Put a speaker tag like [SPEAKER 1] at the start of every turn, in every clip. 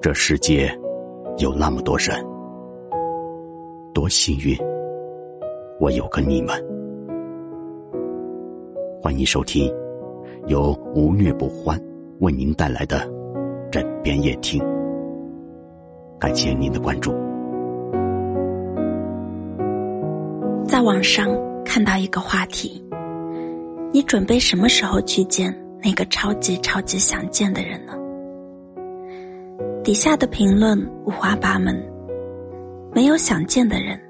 [SPEAKER 1] 这世界有那么多人，多幸运，我有个你们。欢迎收听由无虐不欢为您带来的枕边夜听，感谢您的关注。
[SPEAKER 2] 在网上看到一个话题：你准备什么时候去见那个超级超级想见的人呢？底下的评论五花八门，没有想见的人，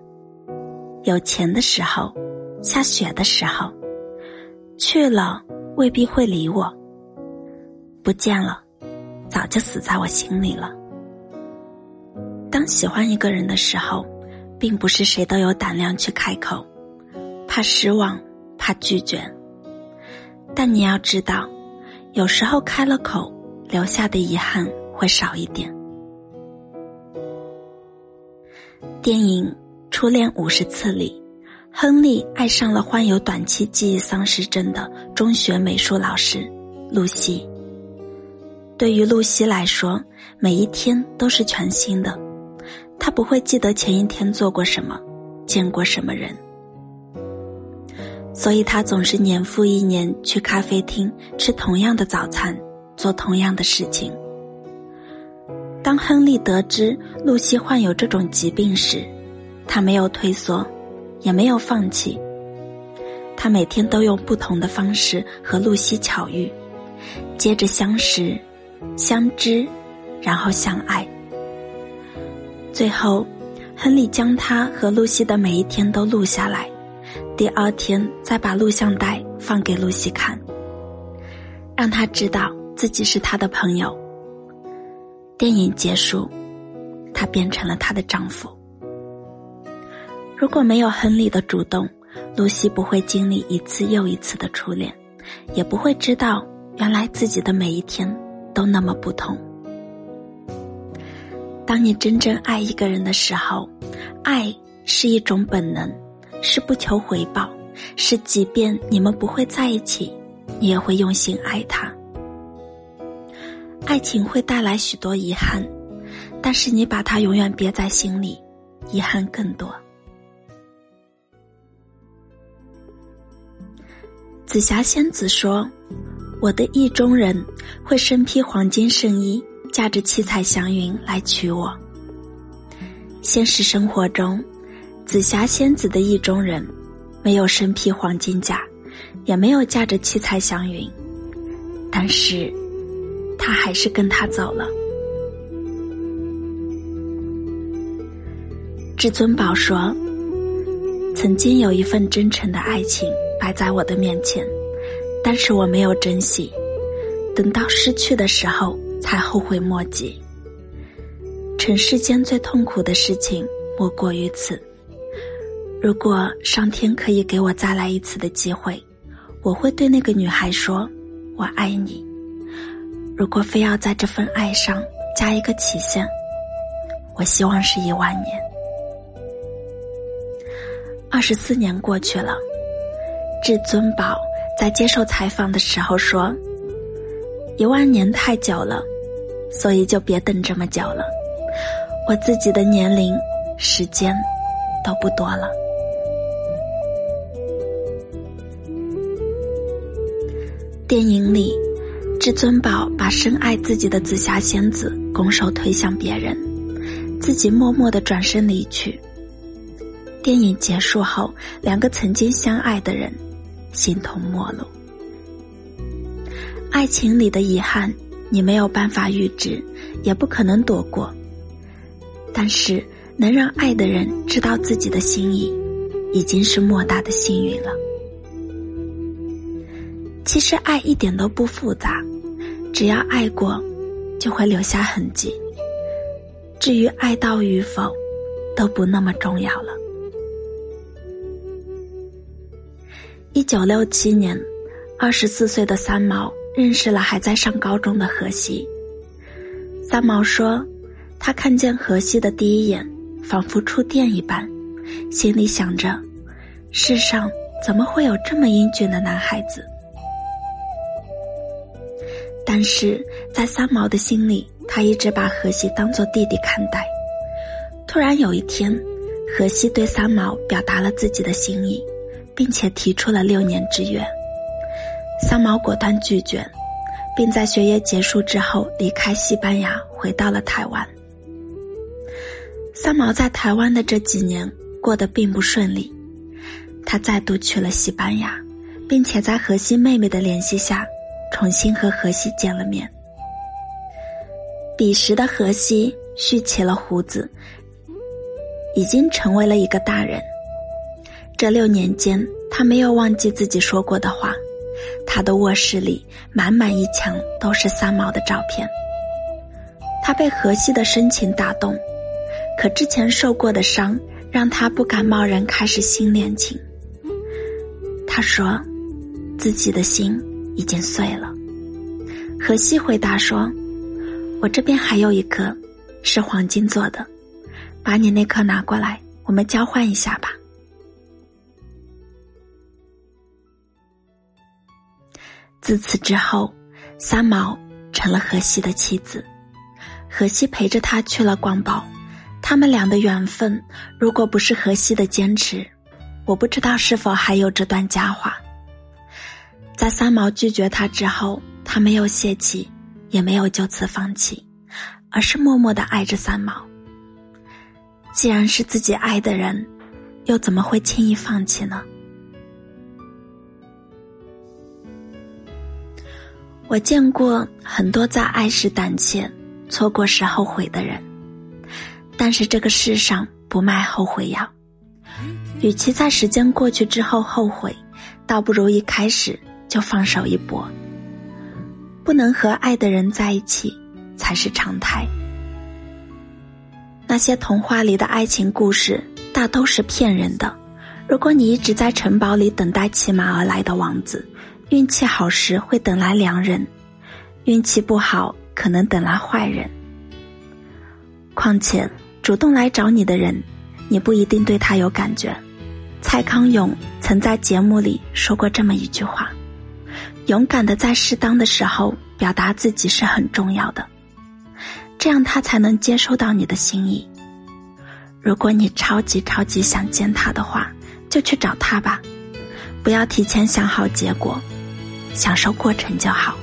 [SPEAKER 2] 有钱的时候，下雪的时候，去了未必会理我，不见了，早就死在我心里了。当喜欢一个人的时候，并不是谁都有胆量去开口，怕失望，怕拒绝。但你要知道，有时候开了口，留下的遗憾。会少一点。电影《初恋五十次》里，亨利爱上了患有短期记忆丧失症的中学美术老师露西。对于露西来说，每一天都是全新的，她不会记得前一天做过什么，见过什么人，所以她总是年复一年去咖啡厅吃同样的早餐，做同样的事情。当亨利得知露西患有这种疾病时，他没有退缩，也没有放弃。他每天都用不同的方式和露西巧遇，接着相识、相知，然后相爱。最后，亨利将他和露西的每一天都录下来，第二天再把录像带放给露西看，让他知道自己是他的朋友。电影结束，她变成了她的丈夫。如果没有亨利的主动，露西不会经历一次又一次的初恋，也不会知道原来自己的每一天都那么不同。当你真正爱一个人的时候，爱是一种本能，是不求回报，是即便你们不会在一起，你也会用心爱他。爱情会带来许多遗憾，但是你把它永远憋在心里，遗憾更多。紫霞仙子说：“我的意中人会身披黄金圣衣，驾着七彩祥云来娶我。”现实生活中，紫霞仙子的意中人没有身披黄金甲，也没有驾着七彩祥云，但是。他还是跟他走了。至尊宝说：“曾经有一份真诚的爱情摆在我的面前，但是我没有珍惜，等到失去的时候才后悔莫及。尘世间最痛苦的事情莫过于此。如果上天可以给我再来一次的机会，我会对那个女孩说：我爱你。”如果非要在这份爱上加一个期限，我希望是一万年。二十四年过去了，至尊宝在接受采访的时候说：“一万年太久了，所以就别等这么久了。我自己的年龄、时间都不多了。”电影里。至尊宝把深爱自己的紫霞仙子拱手推向别人，自己默默的转身离去。电影结束后，两个曾经相爱的人形同陌路。爱情里的遗憾，你没有办法预知，也不可能躲过。但是，能让爱的人知道自己的心意，已经是莫大的幸运了。其实，爱一点都不复杂。只要爱过，就会留下痕迹。至于爱到与否，都不那么重要了。一九六七年，二十四岁的三毛认识了还在上高中的荷西。三毛说：“他看见荷西的第一眼，仿佛触电一般，心里想着：世上怎么会有这么英俊的男孩子？”但是在三毛的心里，他一直把荷西当做弟弟看待。突然有一天，荷西对三毛表达了自己的心意，并且提出了六年之约。三毛果断拒绝，并在学业结束之后离开西班牙，回到了台湾。三毛在台湾的这几年过得并不顺利，他再度去了西班牙，并且在荷西妹妹的联系下，重新和荷西见了面。彼时的荷西蓄起了胡子，已经成为了一个大人。这六年间，他没有忘记自己说过的话。他的卧室里满满一墙都是三毛的照片。他被荷西的深情打动。可之前受过的伤，让他不敢贸然开始新恋情。他说，自己的心已经碎了。荷西回答说：“我这边还有一颗，是黄金做的，把你那颗拿过来，我们交换一下吧。”自此之后，三毛成了荷西的妻子。荷西陪着他去了广宝。他们俩的缘分，如果不是荷西的坚持，我不知道是否还有这段佳话。在三毛拒绝他之后，他没有泄气，也没有就此放弃，而是默默的爱着三毛。既然是自己爱的人，又怎么会轻易放弃呢？我见过很多在爱时胆怯、错过时后悔的人。但是这个世上不卖后悔药，与其在时间过去之后后悔，倒不如一开始就放手一搏。不能和爱的人在一起才是常态。那些童话里的爱情故事大都是骗人的。如果你一直在城堡里等待骑马而来的王子，运气好时会等来良人，运气不好可能等来坏人。况且。主动来找你的人，你不一定对他有感觉。蔡康永曾在节目里说过这么一句话：“勇敢的在适当的时候表达自己是很重要的，这样他才能接收到你的心意。如果你超级超级想见他的话，就去找他吧，不要提前想好结果，享受过程就好。”